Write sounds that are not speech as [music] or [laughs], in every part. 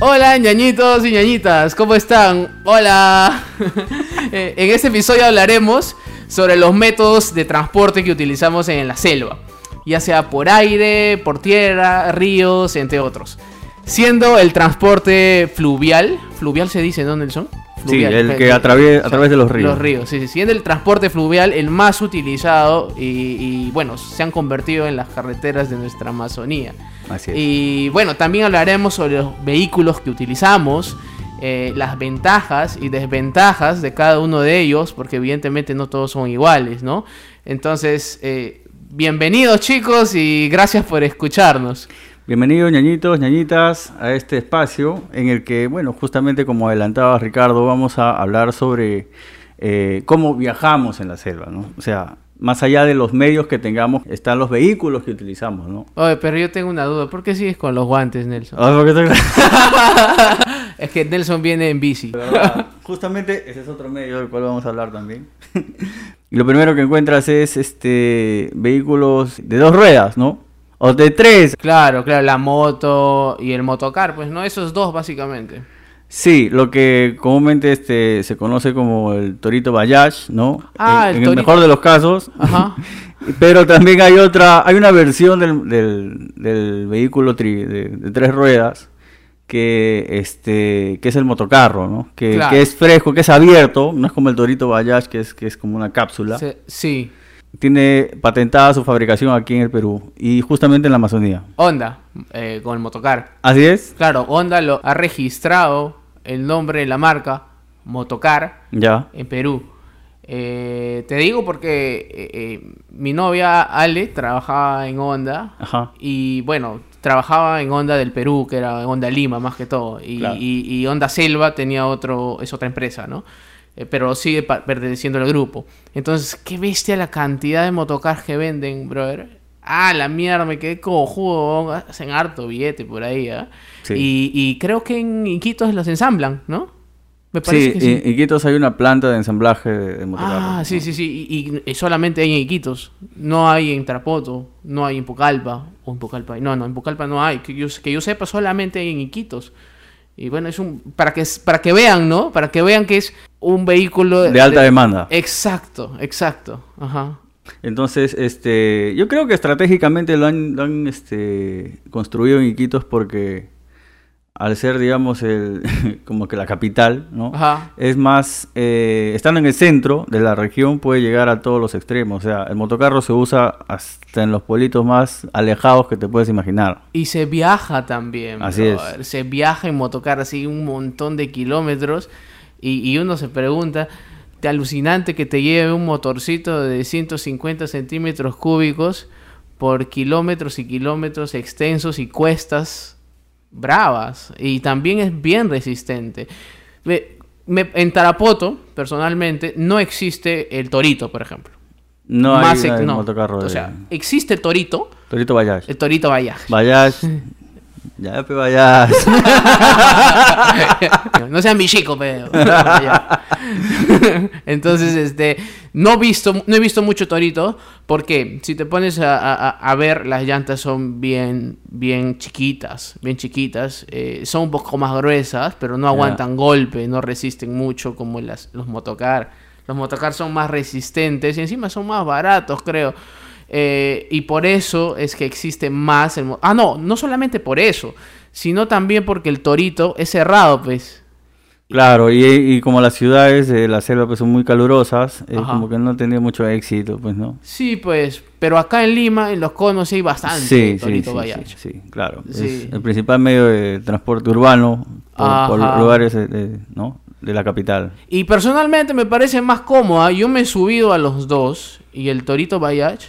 Hola ñañitos y ñañitas, ¿cómo están? Hola. [laughs] Eh, en este episodio hablaremos sobre los métodos de transporte que utilizamos en la selva, ya sea por aire, por tierra, ríos, entre otros. Siendo el transporte fluvial, fluvial se dice, ¿no, Nelson? Sí, el que a través, a través de los ríos. Los ríos, sí, sí. Siendo el transporte fluvial el más utilizado y, y, bueno, se han convertido en las carreteras de nuestra Amazonía. Así es. Y bueno, también hablaremos sobre los vehículos que utilizamos, eh, las ventajas y desventajas de cada uno de ellos, porque evidentemente no todos son iguales, ¿no? Entonces, eh, bienvenidos chicos y gracias por escucharnos. Bienvenidos ñañitos, ñañitas, a este espacio en el que, bueno, justamente como adelantaba Ricardo, vamos a hablar sobre eh, cómo viajamos en la selva, ¿no? O sea, más allá de los medios que tengamos, están los vehículos que utilizamos, ¿no? Oye, pero yo tengo una duda, ¿por qué sigues con los guantes, Nelson? Ah, porque [laughs] es que Nelson viene en bici. Justamente ese es otro medio del cual vamos a hablar también. y [laughs] lo primero que encuentras es este vehículos de dos ruedas, ¿no? O de tres. Claro, claro, la moto y el motocar, pues no, esos dos básicamente. Sí, lo que comúnmente este, se conoce como el torito Bayash, ¿no? Ah, en el en el mejor de los casos. Ajá. [laughs] Pero también hay otra, hay una versión del, del, del vehículo tri- de, de tres ruedas que este que es el motocarro, ¿no? Que, Claro. que es fresco, que es abierto, no es como el torito Bayash que es que es como una cápsula. Se- sí. Tiene patentada su fabricación aquí en el Perú y justamente en la Amazonía. Honda, eh, con el motocar. Así es, Claro, Honda lo ha registrado el nombre de la marca Motocar ya. en Perú. Eh, te digo porque eh, eh, mi novia Ale trabajaba en Honda Ajá. y bueno, trabajaba en Honda del Perú, que era Honda Lima más que todo, y, Claro. y- y Honda Selva tenía otro, es otra empresa, ¿no? Eh, pero sigue perteneciendo al grupo. Entonces, qué bestia la cantidad de motocars que venden, brother. Ah, la mierda, me quedé cojudo, hacen harto billete por ahí, ¿ah? Sí. Y, y creo que en Iquitos los ensamblan, ¿no? Me parece Sí, que sí. en Iquitos hay una planta de ensamblaje de, motocarros, Ah, ¿no? sí, sí, sí. Y, solamente hay en Iquitos. No hay en Tarapoto. No hay en Pucallpa. O en Pucallpa. No, no, en Pucallpa no hay. Que yo, que yo sepa, solamente hay en Iquitos. Y bueno, es un. Para que, para que vean, ¿no? Para que vean que es un vehículo. De alta demanda. Exacto, exacto. Ajá. Entonces, este, yo creo que estratégicamente lo han, lo han, este, construido en Iquitos porque al ser, digamos, el, [laughs] como que la capital, ¿no? Ajá. Es más, eh, estando en el centro de la región puede llegar a todos los extremos. O sea, el motocarro se usa hasta en los pueblitos más alejados que te puedes imaginar. Y se viaja también. Así brother. Se viaja en motocar así un montón de kilómetros. Y, y uno se pregunta, de alucinante que te lleve un motorcito de 150 centímetros cúbicos por kilómetros y kilómetros extensos y cuestas bravas. Y también es bien resistente. Me- en Tarapoto, personalmente, no existe el torito, por ejemplo. No Más hay ex- de no. motocarro O sea, existe el torito, Torito Bayash. el torito vaya. Bayash. [laughs] ya, pe Bayash. [laughs] no sean bichico, pero. [laughs] Entonces, este. No, visto, no he visto mucho torito. Porque si te pones a, a- a ver, las llantas son bien, bien chiquitas. Bien chiquitas. eh, son un poco más gruesas, pero no aguantan golpe, no resisten mucho como las, los motocar. Los motocar son más resistentes y encima son más baratos, creo. Eh, y por eso es que existe más el... Ah, no, no solamente por eso, sino también porque el torito es cerrado, pues. Claro, y, y como las ciudades de la selva pues, son muy calurosas, eh, como que no tenía mucho éxito, pues, ¿no? Sí, pues, pero acá en Lima, en los conos, sí hay bastante Sí, sí, torito sí, sí, sí, claro. Sí. Es el principal medio de transporte urbano por, por lugares eh, de, ¿no? de la capital. Y personalmente me parece más cómoda. Yo me he subido a los dos y el Torito Bayash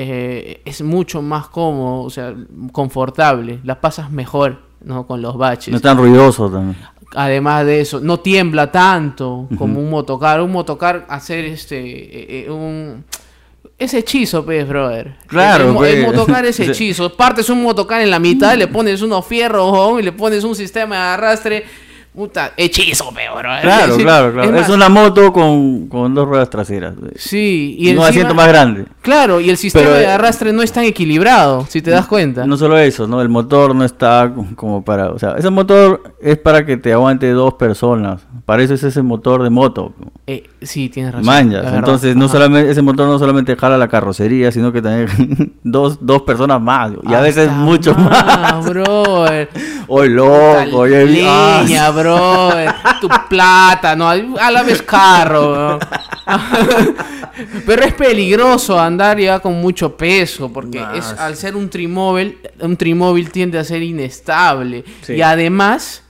eh, es mucho más cómodo, o sea, confortable. La pasas mejor, ¿no? Con los baches. No es tan ruidoso también. Además de eso, no tiembla tanto como un motocar. Un motocar hacer este eh, eh, un ese hechizo, pues, brother. Claro, el, el mo- el motocar [laughs] es hechizo. Partes un motocar en la mitad, le pones unos fierros ¿no? y le pones un sistema de arrastre. Puta, hechizo, peor. [laughs] Claro, claro, claro. Es, más, una moto con, con dos ruedas traseras. Sí, Y, un asiento más grande. Claro, y el sistema Pero, de eh, arrastre no es tan equilibrado, si te das cuenta. No solo eso, ¿no? El motor no está como para... O sea, ese motor es para que te aguante dos personas. Para eso es ese motor de moto. Eh, sí, tienes razón. Manjas. Entonces, no Ajá. solamente, ese motor no solamente jala la carrocería, sino que también [laughs] dos, dos personas más. Y a veces Hasta mucho más. brother. [laughs] Oye, loco, oye, ah, Leña, bro. Tu plata, no. A la vez carro, ¿no? Pero es peligroso andar ya con mucho peso, porque Nah, es, sí. al ser un trimóvil, un trimóvil tiende a ser inestable. Sí. Y además,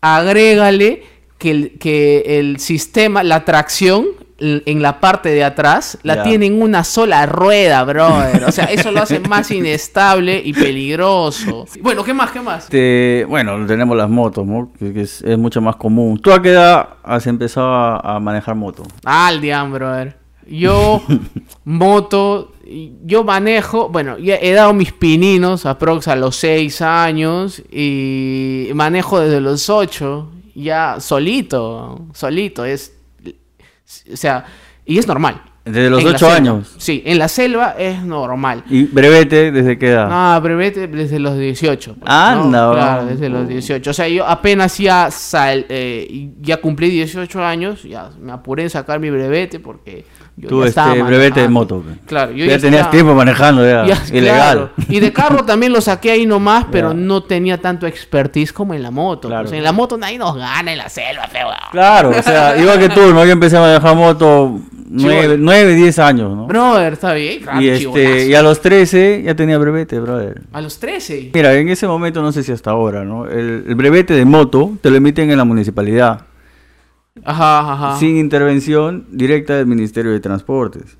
agrégale que el, que el sistema, la tracción en la parte de atrás, la Ya. tiene en una sola rueda, brother. O sea, eso lo hace más inestable y peligroso. [laughs] Bueno, ¿qué más? ¿Qué más? Este, bueno, tenemos las motos, ¿no? Que, es, es mucho más común. ¿Tú a qué edad has empezado a, a manejar moto? Aldian, brother. Yo, [laughs] moto, yo manejo, bueno, ya he dado mis pininos aprox a los 6 años y manejo desde los 8, ya solito, solito, es, o sea, y es normal. Desde los En la 8 selva. años. Sí, en la selva es normal. ¿Y brevete desde qué edad? No, brevete desde los 18. pues, Anda, ¿no? Claro, desde los 18. O sea, yo apenas ya sal, eh, ya cumplí 18 años, ya me apuré en sacar mi brevete porque yo Tú, este, brevete de moto. pe. Claro, yo ya, ya tenías estaba- tiempo manejando ya. [laughs] Ya, Ilegal. claro. Y de carro también lo saqué ahí nomás, pero no tenía tanto expertise como en la moto. Claro. En la moto nadie nos gana en la selva, feo. Claro, o sea, igual que tú, ¿no? Yo empecé a manejar moto 9, Chibol. 9 10 años, ¿no? Brother, está bien. claro, y, este, y a los 13 ya tenía brevete, brother. A los 13. Mira, en ese momento, no sé si hasta ahora, ¿no? El, el brevete de moto te lo emiten en la municipalidad, Ajá, ajá. sin intervención directa del Ministerio de Transportes.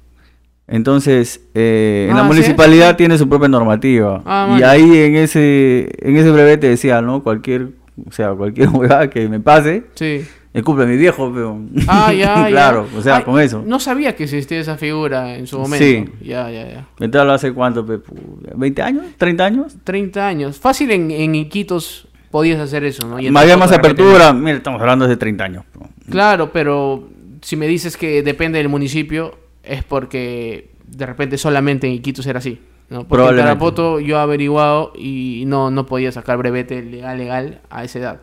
Entonces, eh, en la Ah, ¿sí? municipalidad tiene su propia normativa. Ah, y ahí en ese, en ese brevete decía, ¿no? Cualquier, o sea, cualquier [laughs] huevada que me pase, Sí. culpa de mi viejo, pero... Ah, ya, [laughs] ya. claro, o sea, Ay, con eso. No sabía que existía esa figura en su momento. Sí. Ya, ya, ya. ¿Me hablo hace cuánto, pe? Pu- ¿20 años? ¿30 años? 30 años. Fácil en, en Iquitos podías hacer eso, ¿no? Y más repente apertura. Mira, estamos hablando de 30 años. No. Claro, pero si me dices que depende del municipio, es porque de repente solamente en Iquitos era así. ¿no? Porque en. Tarapoto yo he averiguado y no, no podía sacar brevete legal, legal a esa edad.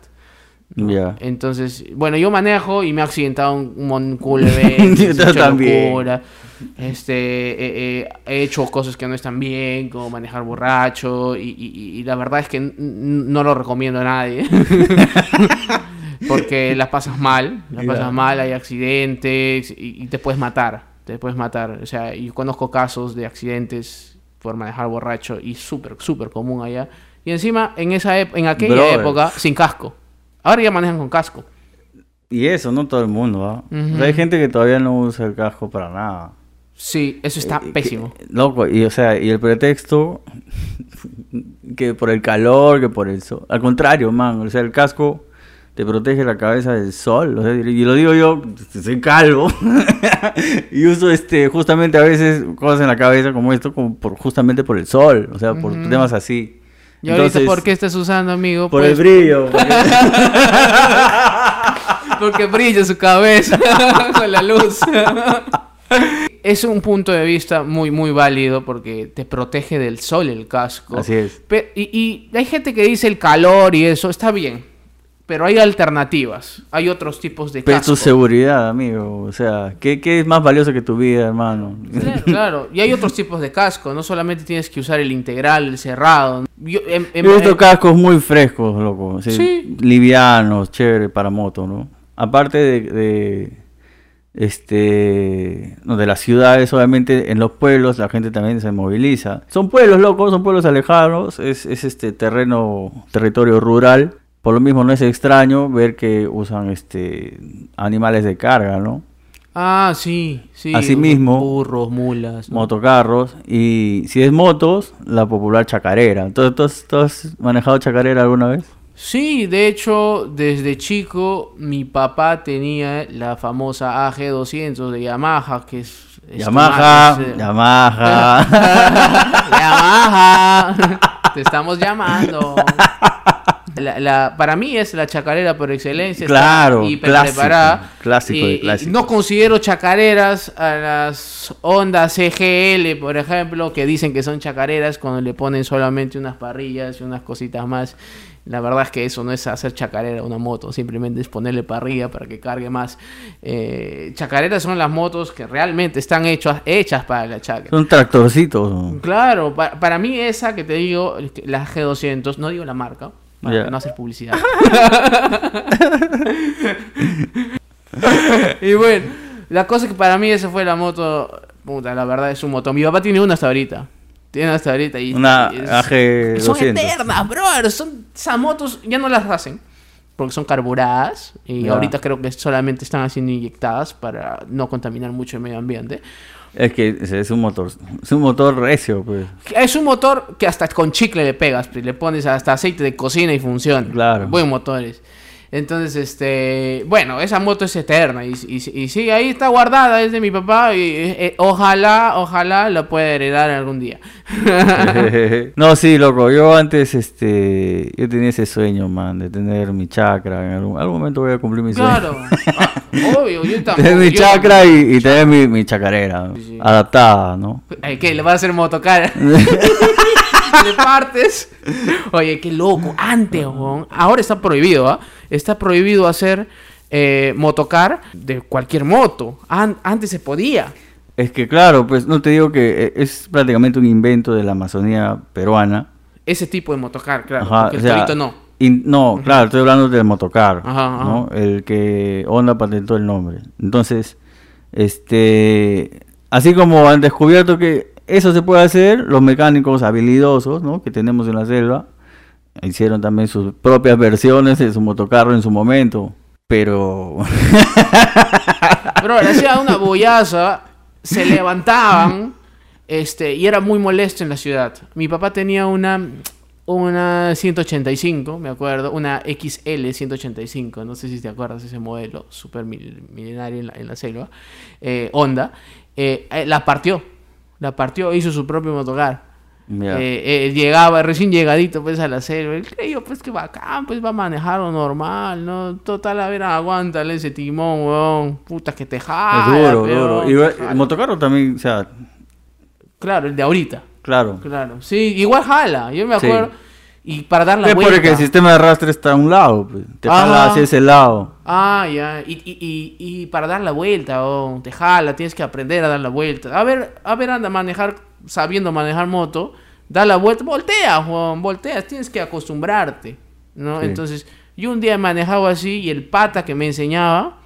Ya. Entonces, bueno, yo manejo y me he accidentado un, un mon- culo [laughs] de locura. Este, eh, eh, he hecho cosas que no están bien, como manejar borracho, y, y- y la verdad es que no lo recomiendo a nadie. [laughs] Porque [laughs] la pasas mal, la Ya. pasas mal, hay accidentes y, y te puedes matar, te puedes matar. O sea, yo conozco casos de accidentes por manejar borracho y súper, súper común allá. Y encima, en esa en aquella Brother. época, sin casco. Ahora ya manejan con casco. Y eso, no todo el mundo. O sea, Ujú. hay gente que todavía no usa el casco para nada. Sí, eso está Eh, pésimo. que- loco, y o sea, y el pretexto [laughs] que por el calor, que por el sol. Al contrario, man, o sea, el casco te protege la cabeza del sol. o sea, y lo digo yo, soy calvo. [laughs] y uso este, justamente a veces cosas en la cabeza como esto, como por, justamente por el sol. O sea, por temas así. ¿Y ahorita Entonces, por qué estás usando, amigo? Por Pues, el brillo. [laughs] porque- Porque brilla su cabeza [laughs] con la luz. es un punto de vista muy, muy válido porque te protege del sol el casco. Así es. Pe- y, y hay gente que dice el calor y eso, está bien. Pero hay alternativas. Hay otros tipos de Pero casco. tu seguridad, amigo. O sea, ¿qué, qué es más valioso que tu vida, hermano? Claro, claro. Y hay otros tipos de casco. No solamente tienes que usar el integral, el cerrado. Yo, visto em- cascos muy frescos, loco. así, Sí. Livianos, chévere para moto, ¿no? Aparte de, de, este no, de las ciudades, obviamente en los pueblos la gente también se moviliza. Son pueblos locos, son pueblos alejados, es, es este terreno, territorio rural. Por lo mismo no es extraño ver que usan este animales de carga, ¿no? Ah, sí, sí. Asimismo, Burros, mulas. ¿no? Motocarros y si es motos, la popular chacarera. ¿tú, has- tú has manejado chacarera alguna vez? Sí, de hecho, desde chico mi papá tenía la famosa AG200 de Yamaha, que es... es Yamaha, es, eh, Yamaha. [laughs] Yamaha. Te estamos llamando. [laughs] la, la- para mí es la chacarera por excelencia. Claro, hiper clásico, preparada. clásico de Y- no considero chacareras a las ondas CGL, por ejemplo, que dicen que son chacareras cuando le ponen solamente unas parrillas y unas cositas más. La verdad es que eso no es hacer chacarera a una moto, simplemente es ponerle parrilla para que cargue más. Eh, chacareras son las motos que realmente están hechas, hechas para la chaca. Son tractorcitos. Claro, pa- para mí esa que te digo, la G200, no digo la marca, para no hacer publicidad. [laughs] y bueno, la cosa es que para mí esa fue la moto, puta, la verdad es un moto. Mi papá tiene una hasta ahorita. Tiene una hasta ahorita y Una y es- AG200. Son eternas, brother. Son esas motos ya no las hacen porque son carburadas y ahorita creo que solamente están haciendo inyectadas para no contaminar mucho el medio ambiente. Es que es- es un motor, es un motor recio, pues. Es un motor que hasta con chicle le pegas, pues, le pones hasta aceite de cocina y funciona. Claro. Buen motores. Entonces, este, bueno, esa moto es eterna y, y, y sí, ahí está guardada, es de mi papá y eh, eh, ojalá, ojalá la pueda heredar algún día. [laughs] [laughs] no, sí, loco. Yo antes, este, yo tenía ese sueño, man, de tener mi chakra. En algún, algún momento voy a cumplir mi sueño. claro, Ah, obvio, yo [laughs] tampoco. Tener mi yo chakra y, y tener mi, mi chacarera Sí, sí. adaptada, ¿no? Ay, ¿Qué? ¿Le vas a hacer motocar? [laughs] ¿Le partes? Oye, qué loco. Antes. Ahora está prohibido, ¿ah? Está prohibido hacer eh, motocar de cualquier moto. An- antes se podía. Es que claro, pues no te digo que eh, es prácticamente un invento de la Amazonía peruana. Ese tipo de motocar, claro. Ajá, porque o el sea, torito no. no, claro, estoy hablando del motocar, Ajá, ¿no? El que Honda patentó el nombre. Entonces, este, así como han descubierto que eso se puede hacer, los mecánicos habilidosos, ¿no? Que tenemos en la selva, hicieron también sus propias versiones de su motocarro en su momento. Pero, [laughs] Bro, le hacía una bollaza, se levantaban, este, y era muy molesto en la ciudad. Mi papá tenía una, una 185, me acuerdo, una XL 185, no sé si te acuerdas ese modelo, super mil- milenario en la, en la selva, eh, Honda, eh, eh, la partió, la partió, hizo su propio motocar. ya. Eh, eh, llegaba recién llegadito pues a la selva. Él creyó pues que bacán, pues va a manejarlo normal, ¿no? Total, a ver, aguántale ese timón, weón. Puta que te jala. es duro, peón, duro. Y el motocarro también, o sea, Claro, el de ahorita. claro. Claro. Sí, igual jala. Yo me Sí. Y para dar la Es vuelta. porque el sistema de arrastre está a un lado, pues, te jala hacia ese lado. Ah, ya. Y, y, y, y para dar la vuelta, oh, te jala, tienes que aprender a dar la vuelta. A ver, a ver, anda a manejar, sabiendo manejar moto, da la vuelta, voltea, Juan, volteas, tienes que acostumbrarte, ¿no? Sí. Entonces, yo un día he manejado así y el pata que me enseñaba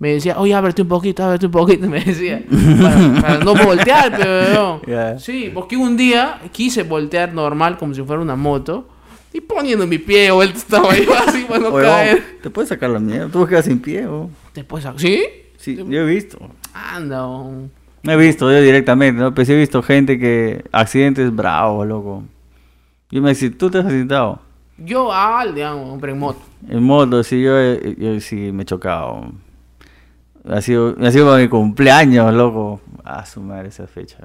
me decía, oye, ábrete un poquito, ábrete un poquito, [laughs] me decía, para, para no voltear, pero [laughs] Ya. Sí, porque un día quise voltear normal como si fuera una moto y poniendo mi pie vuelta estaba yo [laughs] así para no Oye, caer. te puedes sacar la mierda, tú quedas sin pie, oh. Después, ¿sí? Sí, yo he visto. Anda, oh. No he visto yo directamente, ¿no? Pero sí he visto gente que accidentes bravos, loco. Yo me decía, ¿tú te has accidentado? Yo al, digamos, hombre en moto. En moto, sí, yo, yo sí me he chocado. Ha sido, ha sido para mi cumpleaños, loco. Ah, su madre esa fecha.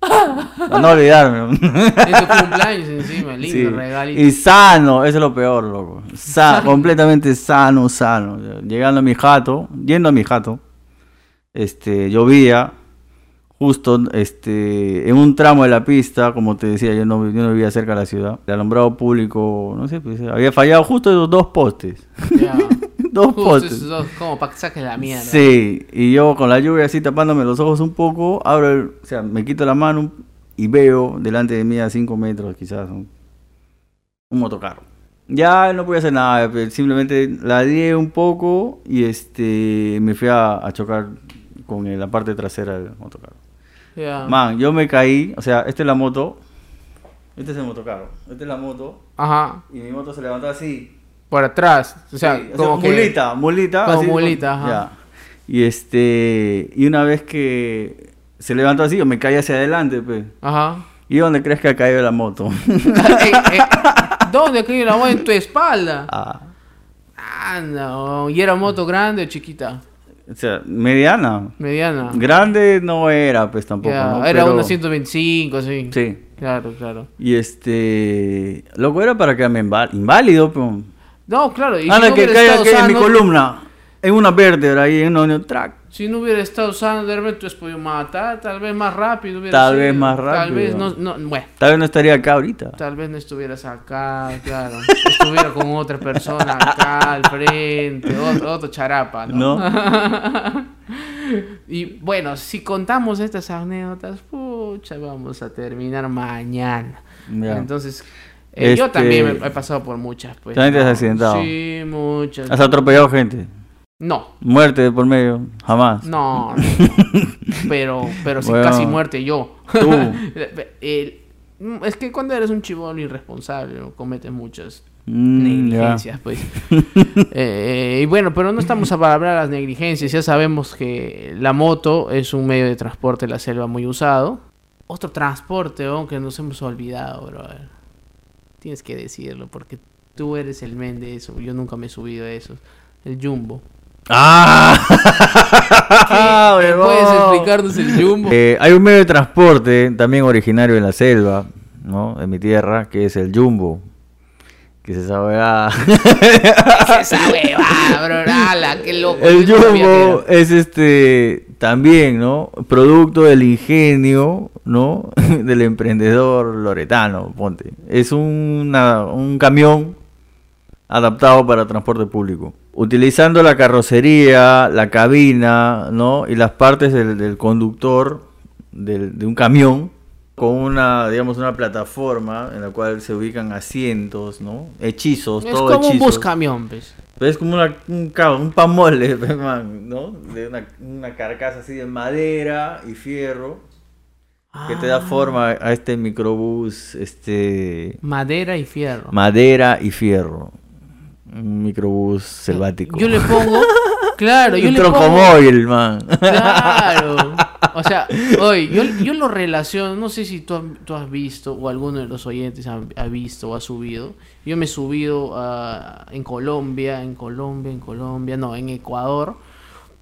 [laughs] No olvidarme. En tu cumpleaños encima, lindo Sí. regalito. Y sano, eso es lo peor, loco. Sa- [laughs] completamente sano, sano. Llegando a mi jato, yendo a mi jato, este, llovía justo este, en un tramo de la pista, como te decía, yo no, yo no vivía cerca de la ciudad. El alumbrado público, no sé, pues, había fallado justo esos dos postes. Dos esos dos, como para que saques la mierda. Sí, y yo con la lluvia así tapándome los ojos un poco, abro, el- o sea, me quito la mano y veo delante de mí a 5 metros quizás un, un motocarro. Ya no podía hacer nada, simplemente la di un poco y este me fui a, a chocar con la parte trasera del motocarro. Ya. Man, yo me caí, o sea, esta es la moto, este es el motocarro, esta es la moto Ajá. y mi moto se levantó así. Por atrás. O sea, Sí, como que. mulita, mulita. como así, mulita, ajá. ya. Y este, y una vez que se levantó así, yo me caí hacia adelante, pues. Ajá. ¿Y dónde crees que ha caído la moto? [laughs] Eh, eh, ¿Dónde cayó la moto en tu espalda? ah, Anda, oh. ¿y era moto grande o chiquita? O sea, mediana. Mediana. Grande no era, pues tampoco. Era Pero- una 125, sí. Sí. Claro, claro. Y este. Loco, era para quedarme invá- inválido, pero. No, claro. Y si Anda, no que caiga que en mi columna. En una vértebra ahí, en un track. Si no hubiera estado sano, de repente has podido matar, tal vez más rápido. hubiera Tal vez más Tal vez rápido. no, no, bueno, Tal vez no estaría acá ahorita. tal vez no estuvieras acá, claro. Estuviera con otra persona acá al frente, otro, otro charapa, ¿no? ¿No? [laughs] y bueno, si contamos estas anécdotas, pucha, vamos a terminar mañana. Ya. Entonces, eh, yo Este- también me he pasado por muchas, pues. ¿También te has accidentado? Sí, muchas. Has atropellado gente. No, Muerte de por medio. Jamás. No, no. [laughs] pero, pero sí Bueno. casi muerte yo. Tú. [laughs] El- es que cuando eres un chivolo irresponsable, ¿no? cometes muchas Mm, ya. negligencias, pues. [laughs] Eh, y bueno, pero no estamos para hablar de las negligencias. Ya sabemos que la moto es un medio de transporte en la selva muy usado. Otro transporte, oh, que nos hemos olvidado, bro. Tienes que decirlo, porque tú eres el men de eso. Yo nunca me he subido a eso. El jumbo. ¡Ah! [laughs] ¿Qué? huevón! ¿Puedes explicarnos el jumbo? Eh, hay un medio de transporte también originario en la selva, ¿no? De mi tierra, que es el jumbo. Que se sabe. ah. esa huevada, bro. ala, qué loco. El que es este también, ¿no? Producto del ingenio, ¿no? [laughs] del emprendedor loretano, ponte. Es una- un camión adaptado para transporte público. Utilizando la carrocería, la cabina, ¿no? Y las partes del, del conductor del- de un camión con una, digamos, una plataforma en la cual se ubican asientos, ¿no? Hechizos, Es todo como un bus camión, pues. Es como una, un, un pamole, [laughs] man, ¿no? De una, una carcasa así de madera y fierro que te da Ah, forma a este microbús, este Madera y fierro. madera y fierro. Un microbús selvático. Yo le pongo. [laughs] Claro, yo un le pongo. troncomóvil, man. Claro. [laughs] O sea, oye, yo, yo lo relaciono, no sé si tú, has- tú has visto o alguno de los oyentes ha, ha visto o ha subido. Yo me he subido a- en Colombia, en Colombia, en Colombia, no, en Ecuador.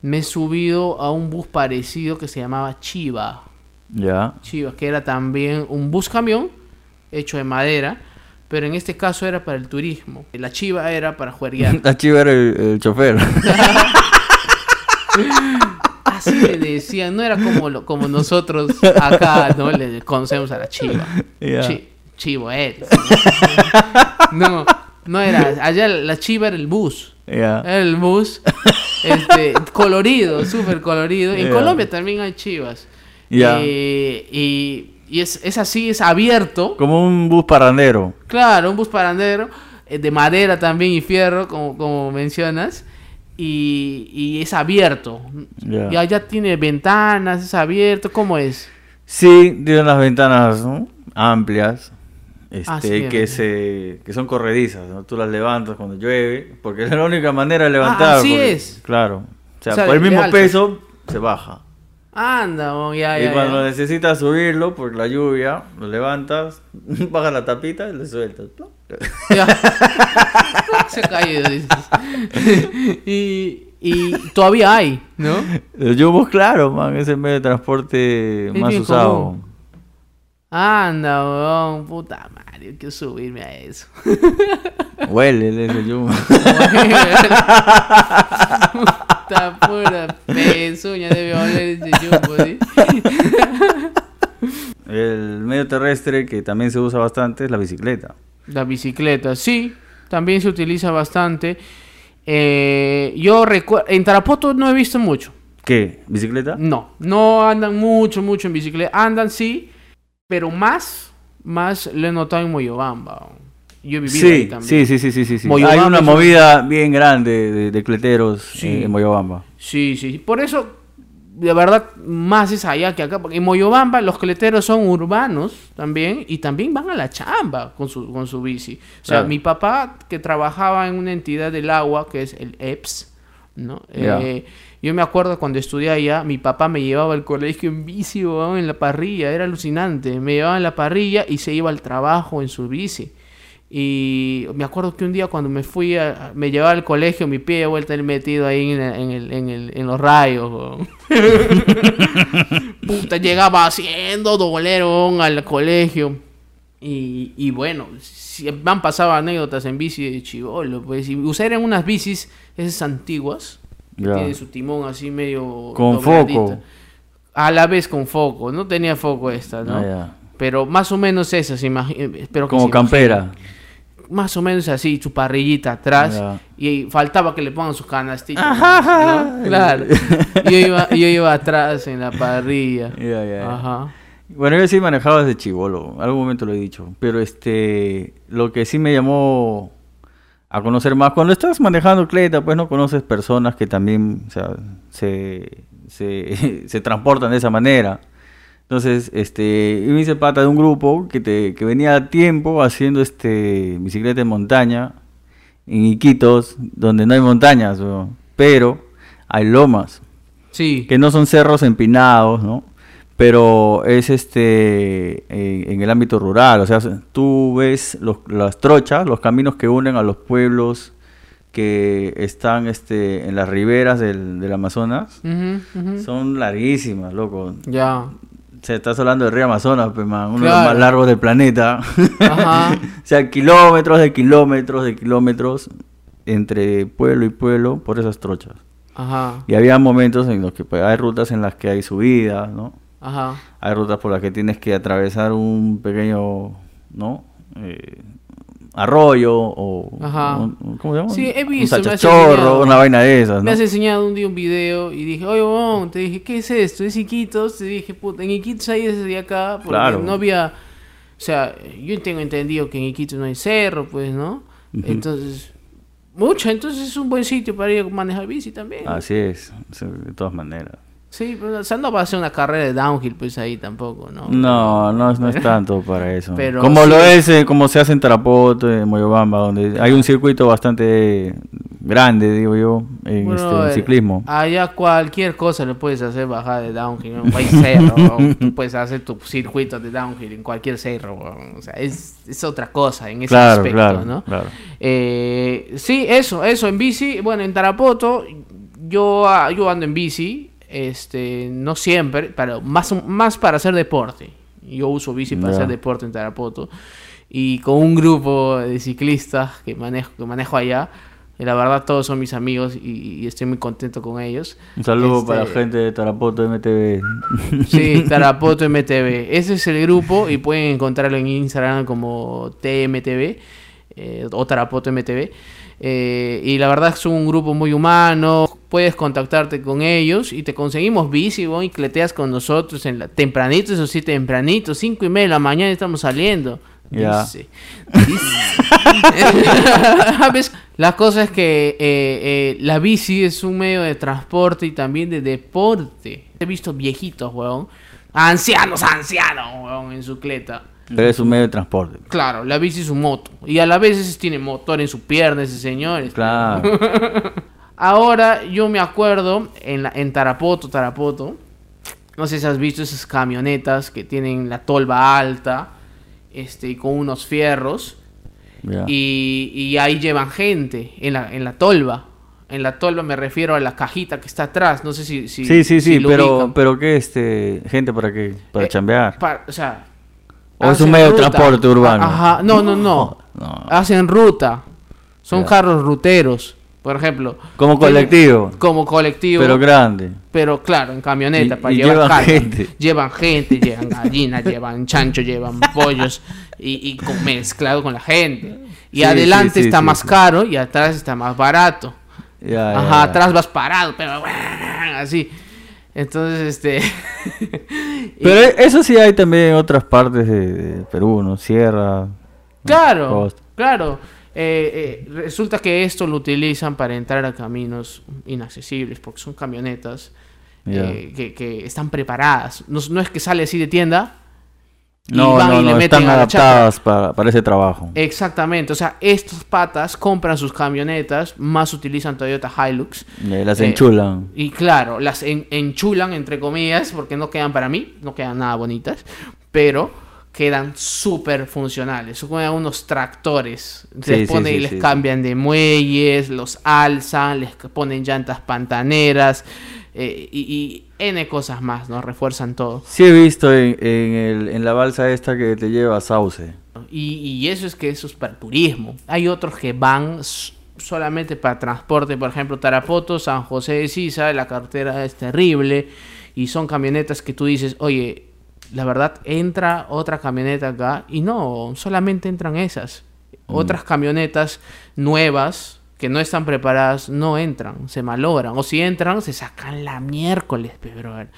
Me he subido a un bus parecido que se llamaba Chiva. ya. Chiva, que era también un bus camión hecho de madera, pero en este caso era para el turismo. La Chiva era para juerguear. [laughs] La chiva era el, el chofer. [laughs] Así le decían, no era como, lo- como nosotros acá, ¿no? Le conocemos a la chiva. Chi- chivo eres. No, no era. Allá la chiva era el bus. ya. Era el bus este, colorido, súper colorido. En. Colombia también hay chivas. Eh, y y es, es así, es abierto. Como un bus parrandero. Claro, un bus parandero, eh, de madera también y fierro, como, como mencionas. Y, y es abierto. Ya. Y allá tiene ventanas, es abierto. ¿Cómo es? Sí, tiene unas ventanas ¿no? amplias, este, Ah, sí, que, se, que son corredizas, ¿no? Tú las levantas cuando llueve, porque es la única manera de levantar. así porque- es. Claro. O sea, O sea, por el mismo peso se baja. Anda, oh, ya, y ya, cuando ya. necesitas subirlo por la lluvia, lo levantas, [laughs] bajas la tapita y le sueltas. [laughs] Se [laughs] y, y todavía hay, ¿no? Los yumbos, claro, man, es el medio de transporte Es más usado. común. Anda, weón, puta madre, quiero subirme a eso. Huele ese yumbo. Puta pura pezuña debe oler ese jumbo, ¿sí? [laughs] El medio terrestre que también se usa bastante es la bicicleta. La bicicleta, sí, también se utiliza bastante. Eh, yo recuerdo, en Tarapoto no he visto mucho. ¿Qué? ¿Bicicleta? No, no andan mucho, mucho en bicicleta. Andan sí, pero más, más lo he notado en Moyobamba. Yo he vivido ahí Sí, también. sí, sí, sí, sí, sí. Moyobamba Hay una un- movida bien grande de, de cleteros Sí. eh, en Moyobamba. Sí, sí. Por eso, de verdad, más es allá que acá. Porque en Moyobamba los cleteros son urbanos también y también van a la chamba con su, con su bici. O sea, Claro. mi papá que trabajaba en una entidad del agua, que es el EPS, ¿no? Eh, yo me acuerdo cuando estudié allá, mi papá me llevaba al colegio en bici, weón, en la parrilla. Era alucinante. Me llevaba en la parrilla y se iba al trabajo en su bici. Y me acuerdo que un día cuando me fui, a- me llevaba al colegio, mi pie de vuelta el metido ahí en, en el- en el- en los rayos. [laughs] Puta, llegaba haciendo doler weón, al colegio. Y, y bueno, si- me han pasado anécdotas en bici de chivolo. Pues, y usar en unas bicis, esas antiguas, que Ya. tiene su timón así medio. Con foco. A la vez con foco, no tenía foco esta, ¿no? Ah. Pero más o menos esas, imagi- espero que Como campera. Más o menos así, su parrillita atrás. Y faltaba que le pongan sus canastitos. Ajá. ¿no? Claro. [laughs] Yo iba, yo iba atrás en la parrilla. Ya, ya, ya. Ajá. Bueno, yo sí manejaba desde chivolo, algún momento lo he dicho, pero este, lo que sí me llamó a conocer más, cuando estás manejando cleta, pues no conoces personas que también, o sea, se, se, [laughs] se transportan de esa manera. Entonces, este, yo me hice pata de un grupo que, te, que venía a tiempo haciendo este bicicleta en montaña, en Iquitos, donde no hay montañas, pero hay lomas Sí. que no son cerros empinados, ¿no? Pero es este en, en el ámbito rural, o sea, tú ves los- las trochas, los caminos que unen a los pueblos que están este en las riberas del, del Amazonas, son larguísimas, loco. Ya. Se estás hablando del río Amazonas, pues, man, uno de los más largos del planeta. Ajá. [laughs] o sea, kilómetros de kilómetros de kilómetros entre pueblo y pueblo por esas trochas. Ajá. Y había momentos en los que pues, hay rutas en las que hay subidas, ¿no? Ajá. Hay rutas por las que tienes que atravesar un pequeño, ¿no? Eh, arroyo o... Ajá. un- ¿Cómo se llama? Sí, he Un visto, me has sachachorro, una vaina de esas, Me ¿no? has enseñado un día un video y dije, oye, bon, te dije, ¿qué es esto? ¿Es Iquitos? Te dije, puta, en Iquitos hay desde acá, porque Claro. no había, o sea, yo tengo entendido que en Iquitos no hay cerro, pues, ¿no? Entonces, mucho, entonces es un buen sitio para ir a manejar bici también. Así es, de todas maneras. Sí, pero o sea, no va a ser una carrera de downhill, pues ahí tampoco, ¿no? No, no, no es [laughs] tanto para eso. Pero como sí. lo es, eh, como se hace en Tarapoto, en Moyobamba, donde hay un circuito bastante grande, digo yo, en Bueno, este, en eh, ciclismo. Allá cualquier cosa le puedes hacer bajar de downhill, ¿no? hay cerro, [laughs] ¿no? tú puedes hacer tu circuito de downhill en cualquier cerro, o sea, es, es otra cosa en ese Claro, aspecto, claro, ¿no? claro. Eh, sí, eso, eso, en bici, bueno, en Tarapoto, yo, ah, yo ando en bici, este, no siempre, pero más, más para hacer deporte. Yo uso bici para Ya. hacer deporte en Tarapoto. Y con un grupo de ciclistas que manejo, que manejo allá, y la verdad todos son mis amigos y, y estoy muy contento con ellos. Un saludo Este, para la gente de Tarapoto MTV. [laughs] Sí, Tarapoto MTV. Ese es el grupo y pueden encontrarlo en Instagram como TMTV eh, o Tarapoto MTV. Eh, y la verdad son un grupo muy humano. Puedes contactarte con ellos y te conseguimos bici weón, y cleteas con nosotros en la, tempranito, eso sí, tempranito, cinco y media de la mañana estamos saliendo. Ya. Dice. Dice. [laughs] ¿Ves? La cosa es que eh, eh, la bici es un medio de transporte y también de deporte. He visto viejitos, weón. Ancianos, ancianos, weón, en su cleta. Pero es un medio de transporte. Claro, la bici es un moto. Y a la vez tiene motor en su pierna ese señor. este. Claro. [laughs] Ahora yo me acuerdo en, la, en Tarapoto, Tarapoto. No sé si has visto esas camionetas que tienen la tolva alta. Este, y con unos fierros. Ya. Y, y ahí llevan gente en la, en la tolva. En la tolva me refiero a la cajita que está atrás. No sé si. si sí, sí, sí, pero, ubican. pero ¿qué este gente para qué? Para Eh, chambear. O sea. ¿O es un medio de transporte urbano? Ajá, no, no, no. No. Hacen ruta. Son carros ruteros. Por ejemplo. Como colectivo. Como colectivo. Pero grande. Pero claro, en camioneta, Y- para y llevar llevan gente. Llevan gente, [laughs] llevan gallinas, llevan chancho, llevan pollos y, y con- mezclado con la gente. Y Sí, adelante sí, sí, está más cá y atrás está más barato. Ajá, atrás vas parado, pero así. Entonces, este. [laughs] Pero e- eso sí hay también en otras partes de, de Perú, ¿no? Sierra. Claro, costa. claro. Eh, eh, resulta que esto lo utilizan para entrar a caminos inaccesibles, porque son camionetas eh, que, que están preparadas. No, no es que sale así de tienda. Y No, van no, y le no, meten están adaptadas para, para ese trabajo. Exactamente, o sea, estos patas compran sus camionetas, más utilizan Toyota Hilux. Eh, las eh, enchulan. Y claro, las en- enchulan, entre comillas, porque no quedan para mí, no quedan nada bonitas, pero quedan súper funcionales. Son como unos tractores. Sí, Les sí, ponen y sí, les sí, cambian de muelles, los alzan, les ponen llantas pantaneras eh, y, y N cosas más, ¿no? Refuerzan todo. Sí he visto en, en el- en la balsa esta que te lleva a Sauce. Y, y eso es que eso es para turismo. Hay otros que van solamente para transporte, por ejemplo, Tarapoto, San José de Sisa, la carretera es terrible y son camionetas que tú dices, oye, la verdad entra otra camioneta acá y no, solamente entran esas. Otras camionetas nuevas que no están preparadas no entran, se malogran o si entran se sacan la miércoles, pe, brother.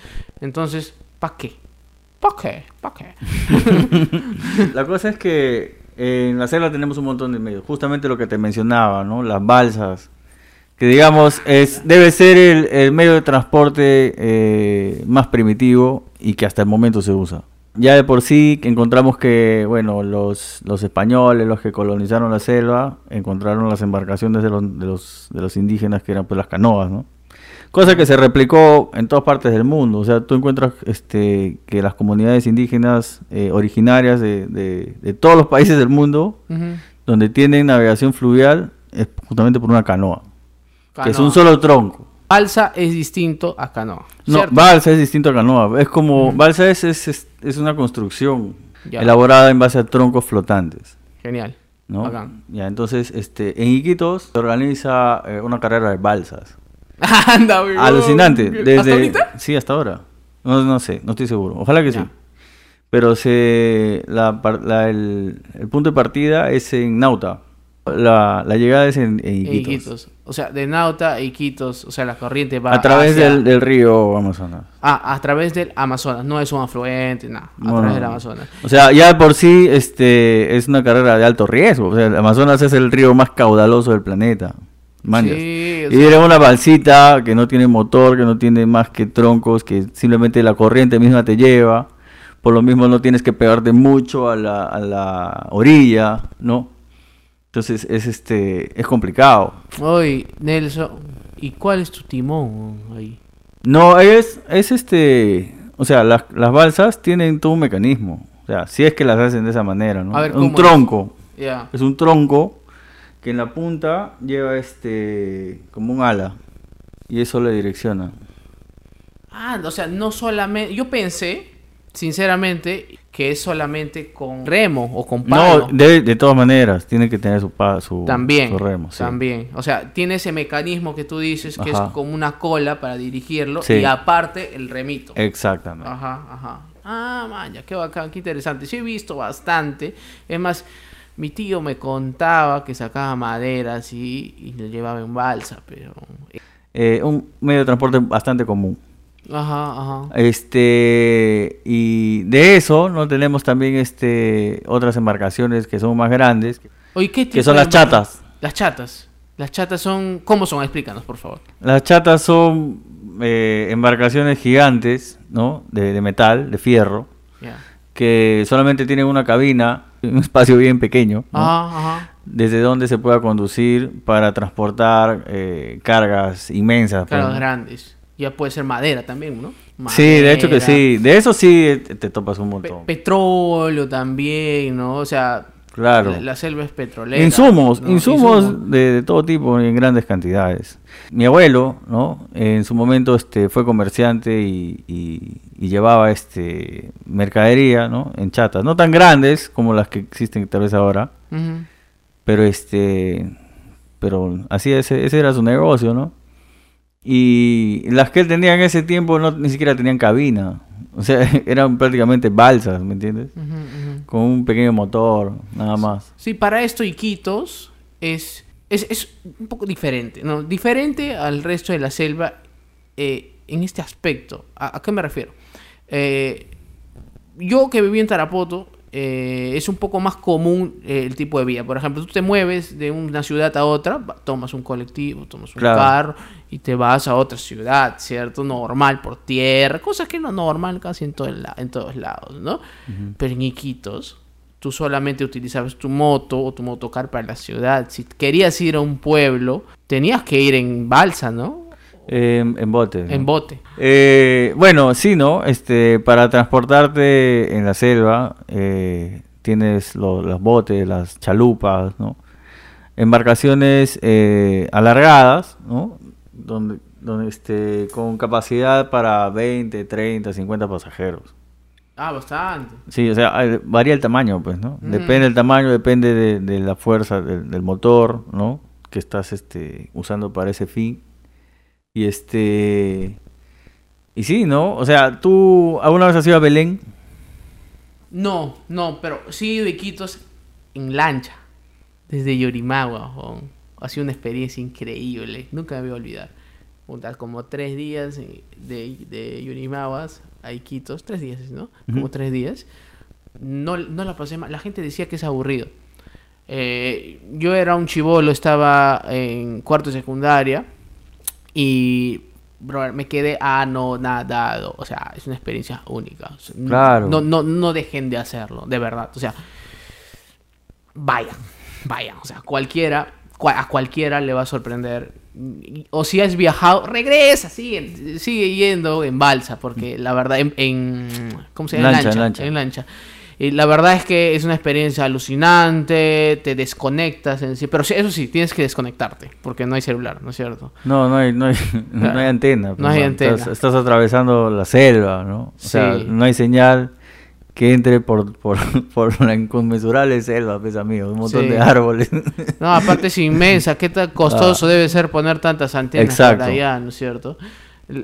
Entonces, ¿para qué? ¿Para qué? ¿Para qué? [laughs] La cosa es que en la selva tenemos un montón de medios, justamente lo que te mencionaba, ¿no? Las balsas, que digamos es debe ser el, el medio de transporte eh, más primitivo y que hasta el momento se usa. Ya de por sí encontramos que, bueno, los, los españoles, los que colonizaron la selva, encontraron las embarcaciones de los, de los, de los indígenas que eran pues las canoas, ¿no? Cosa que se replicó en todas partes del mundo. O sea, tú encuentras este, que las comunidades indígenas eh, originarias de, de- de todos los países del mundo, donde tienen navegación fluvial, es justamente por una canoa, que es un solo tronco. Balsa es distinto a canoa. No, balsa es distinto a canoa. Es como, balsa es, es, es- es una construcción Ya. elaborada en base a troncos flotantes. Genial. ¿no? Bacán. Ya, entonces, este, en Iquitos se organiza eh, una carrera de balsas. [laughs] Anda. Alucinante. Desde, ¿Hasta ahorita? Sí, hasta ahora. No, no sé, no estoy seguro. Ojalá que Ya. sí. Pero se, la, la- el, el punto de partida es en Nauta. La, la llegada es en, en Iquitos. Iquitos. O sea, de Nauta a Iquitos. O sea, la corriente va A través hacia- del, del río Amazonas. Ah, a través del Amazonas. No es un afluente, nada. A través del. Amazonas. O sea, ya de por sí este, es una carrera de alto riesgo. O sea, el Amazonas es el río más caudaloso del planeta. Mañas. Sí, y era una balsita que no tiene motor, que no tiene más que troncos, que simplemente la corriente misma te lleva. Por lo mismo no tienes que pegarte mucho a la, a la orilla, ¿no? Entonces es este es complicado. Oye, Nelson. ¿Y cuál es tu timón ahí? No, es, es este, o sea, las, las balsas tienen todo un mecanismo. O sea, si es que las hacen de esa manera, ¿no? A ver, un ¿cómo es? tronco. Ya. Es un tronco que en la punta lleva este como un ala y eso le direcciona. Ah, o sea, no solamente. Yo pensé, sinceramente, que es solamente con remo o con palo. No, de, de todas maneras, tiene que tener su, pa- su, También, su remo. sí. también. O sea, tiene ese mecanismo que tú dices que Ajá. es como una cola para dirigirlo Sí. y aparte el remito. Exactamente. Ajá, ajá. Ah, vaya, qué bacán, qué interesante. Sí he visto bastante. Es más, mi tío me contaba que sacaba madera así y lo llevaba en balsa, pero... Eh, un medio de transporte bastante común. Ajá, ajá. Este y de eso no tenemos también este otras embarcaciones que son más grandes, Oye, ¿qué que tipo son de las chatas. Las chatas. Las chatas son... ¿Cómo son? Explícanos, por favor. Las chatas son eh, embarcaciones gigantes, ¿no? De, de metal, de fierro, Ya. que solamente tienen una cabina, [laughs] un espacio bien pequeño, ¿no? Ajá, ajá. desde donde se pueda conducir para transportar eh, cargas inmensas. Claro, pues, grandes. Ya puede ser madera también, ¿no? Sí, de hecho que sí. De eso sí te, topas un pe- montón. petróleo también, ¿no? O sea, Claro. la, la selva es petrolera. Insumos, ¿no? insumos Insumos. de, de todo tipo en grandes cantidades. Mi abuelo, ¿no? En su momento este, fue comerciante y, y- y llevaba este mercadería, ¿no? En chatas, no tan grandes como las que existen tal vez ahora, pero este, pero así ese, ese era su negocio, ¿no? Y las que él tenía en ese tiempo no ni siquiera tenían cabina, o sea, [laughs] eran prácticamente balsas, ¿me entiendes? Con un pequeño motor, nada más. Sí, para esto Iquitos es, es, es un poco diferente, ¿no? Diferente al resto de la selva eh, en este aspecto. ¿A, a qué me refiero? Eh, yo que viví en Tarapoto, eh, es un poco más común eh, el tipo de vía. Por ejemplo, tú te mueves de una ciudad a otra, tomas un colectivo, tomas un Claro. carro y te vas a otra ciudad, ¿cierto? Normal, por tierra, cosas que no normal casi en, todo el la- en todos lados, ¿no? Pero en Iquitos, tú solamente utilizabas tu moto o tu motocar para la ciudad. Si querías ir a un pueblo, tenías que ir en balsa, ¿no? Eh, en bote. ¿no? en bote? Eh, bueno, sí, ¿no? Este, para transportarte en la selva, eh, tienes lo- los botes, las chalupas, ¿no? Embarcaciones eh, alargadas, ¿no? Donde, donde este, con capacidad para 20, 30, 50 pasajeros. Ah, bastante. Sí, o sea, varía el tamaño, pues, ¿no? Mm. Depende del tamaño, depende de, de la fuerza del, del motor, ¿no? Que estás este, usando para ese fin. Y este. Y sí, ¿no? O sea, ¿tú alguna vez has ido a Belén? No, no, pero sí he ido en lancha. Desde Yorimagua, weón. Ha sido una experiencia increíble. Nunca me voy a olvidar. Como tres días de, de Yorimaguas a Iquitos. Tres días, ¿no? Como Ujú. tres días. No, no la pasé mal. La gente decía que es aburrido. Eh, yo era un chivolo, estaba en cuarto de secundaria. Y brother, me quedé anonadado. O sea, es una experiencia única. O sea, Claro. No, no, no dejen de hacerlo, de verdad. O sea, vayan, vayan. O sea, cualquiera, cua- a cualquiera le va a sorprender. O si has viajado, regresa, sigue, sigue yendo en balsa, porque la verdad, en, en- ¿cómo se llama? Lancha, en lancha. En lancha. Y la verdad es que es una experiencia alucinante, te desconectas en sí, pero eso sí, tienes que desconectarte, porque no hay celular, ¿no es cierto? No, no hay, no hay, no hay antena. pues, hay antena. Estás, estás atravesando la selva, ¿no? O sea, Sí. no hay señal que entre por, por, [laughs] por la inconmensurable selva, pues, amigo. Un montón Sí. de árboles. No, aparte es inmensa, qué tan [laughs] costoso debe ser poner tantas antenas Ah. Exacto. por allá, ¿no es cierto?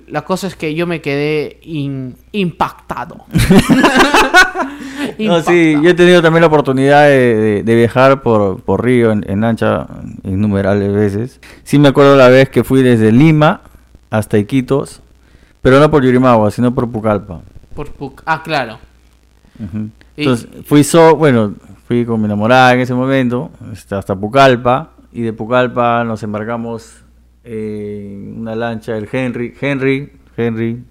La cosa es que yo me quedé in- impactado. [laughs] No, sí, yo he tenido también la oportunidad de, de- de viajar por, por río en, en lancha innumerables veces. Sí me acuerdo la vez que fui desde Lima hasta Iquitos, pero no por Yurimagua, sino por Pucallpa. Por Puc- Ah, claro. Ujú. Y- Entonces, fui so, bueno, fui con mi enamorada en ese momento, hasta Pucallpa, y de Pucallpa nos embarcamos en una lancha, el Henry, Henry, Henry.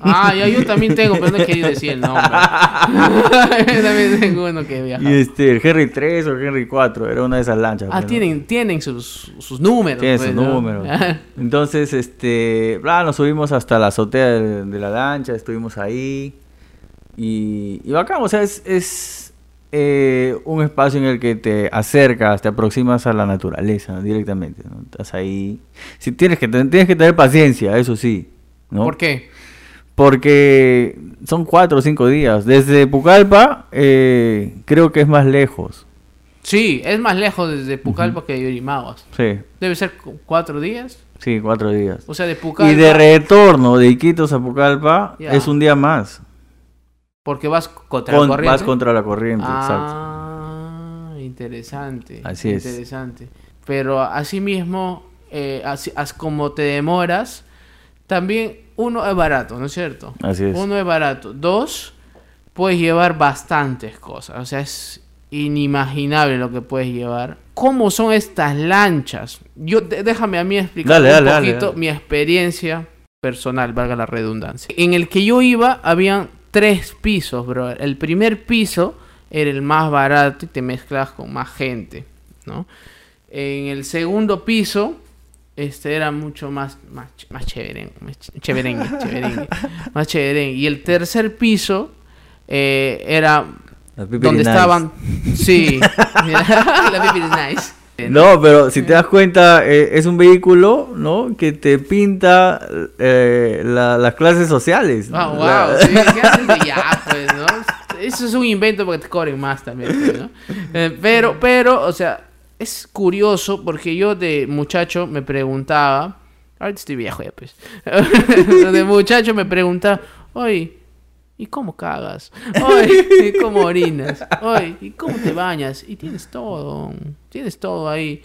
Ah, ya yo también tengo, pero no he querido decir el nombre. [laughs] Yo también tengo uno que viaja. Y este, el Henry 3 o el Henry 4, era una de esas lanchas. Ah, pues, tienen, tienen sus, sus números. Tiene pues, sus ¿no? números. [laughs] Entonces, este, bla, nos subimos hasta la azotea de, de la lancha, estuvimos ahí. Y, y bacán, o sea, es, es eh, un espacio en el que te acercas, te aproximas a la naturaleza directamente, ¿no? Estás ahí. Si tienes que, tienes que tener paciencia, eso sí, ¿no? ¿Por qué? Porque son cuatro o cinco días. Desde Pucallpa, eh, creo que es más lejos. Sí, es más lejos desde Pucallpa que de Yurimaguas. Sí, Debe ser cu- cuatro días. sí, cuatro días. O sea, de Pucallpa. Y de retorno de Iquitos a Pucallpa es un día más. Porque vas contra Con- la corriente. vas contra la corriente, exacto. Ah, interesante. Así es. Interesante. Pero asimismo, eh, así, as- como te demoras, también uno es barato, ¿no es cierto? Así es. Uno es barato. Dos, puedes llevar bastantes cosas. O sea, es inimaginable lo que puedes llevar. ¿Cómo son estas lanchas? Yo, déjame a mí explicar Dale, un dale, poquito dale. mi experiencia personal, valga la redundancia. En el que yo iba, habían tres pisos, bro. El primer piso era el más barato y te mezclas con más gente, ¿no? En el segundo piso, este era mucho más, más, ch- más chévere, más ch- chéverengue, [laughs] chéverengue, más chéverengue. Y el tercer piso eh, era donde nice. estaban, sí, [laughs] [laughs] la nice. No, pero si te das cuenta, eh, es un vehículo, ¿no? Que te pinta eh, la- las clases sociales. Ah, wow, La- [laughs] sí, ¿qué haces de ya, pues, no? Eso es un invento porque te cobren más también, pues, ¿no? Eh, pero, pero, o sea, es curioso porque yo de muchacho me preguntaba, ahorita estoy viejo ya, pues, [laughs] de muchacho me preguntaba, oye, ¿y cómo cagas? Oye, ¿y cómo orinas? Oye, ¿y cómo te bañas? Y tienes todo, tienes todo ahí.